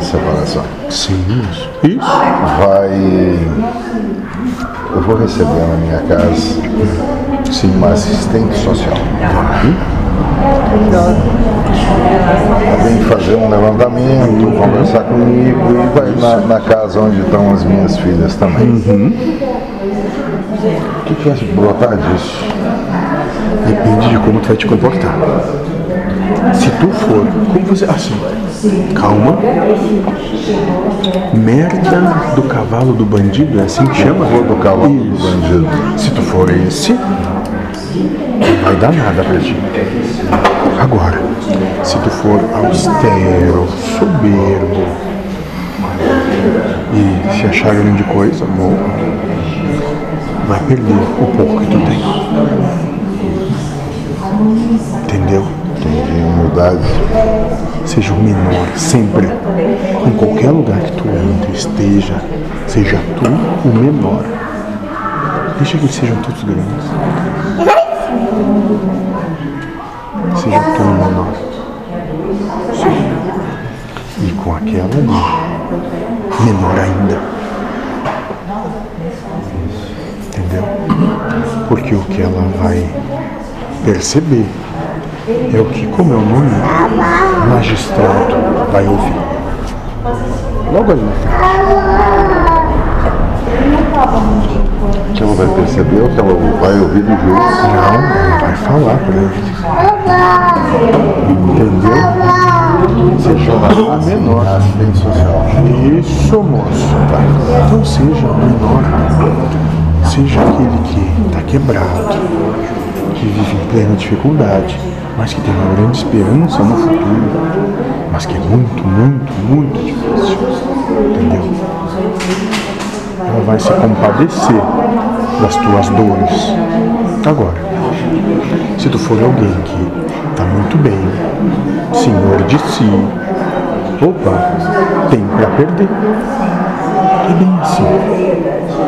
separação. Sim, isso. Isso. Vai. Eu vou receber na minha casa sim, uma assistente social. Ela vem fazer um levantamento, conversar comigo e vai na, na casa onde estão as minhas filhas também. O que, que vai brotar disso? Depende de como tu vai te comportar. For, como você. Assim, calma. Merda do cavalo do bandido, é assim que chama? Vou do cavalo do Isso. bandido. Se tu for esse, não vai dar nada pra ti. Agora, se tu for austero, soberbo e se achar grande coisa, bom, vai perder o pouco que tu tem. Entendi, humildade. Seja o menor, sempre. Em qualquer lugar que tu entre, esteja, seja tu o menor. Deixa que eles sejam todos grandes. Seja tu o menor. E com aquela ali, menor ainda. Entendeu? Porque o que ela vai perceber é o que, como é o nome, magistrado vai ouvir. Logo ali na frente. Que ela vai perceber o que ela vai ouvir do juiz. Não, ela vai falar pra ele. Entendeu? Seja o menor. Isso, moço. Então seja o menor. Seja aquele que está quebrado, que vive em plena dificuldade, mas que tem uma grande esperança no futuro, mas que é muito, muito, muito difícil. Entendeu? Ela vai se compadecer das tuas dores. Agora, se tu for alguém que está muito bem, senhor de si, opa, tem para perder. É bem assim.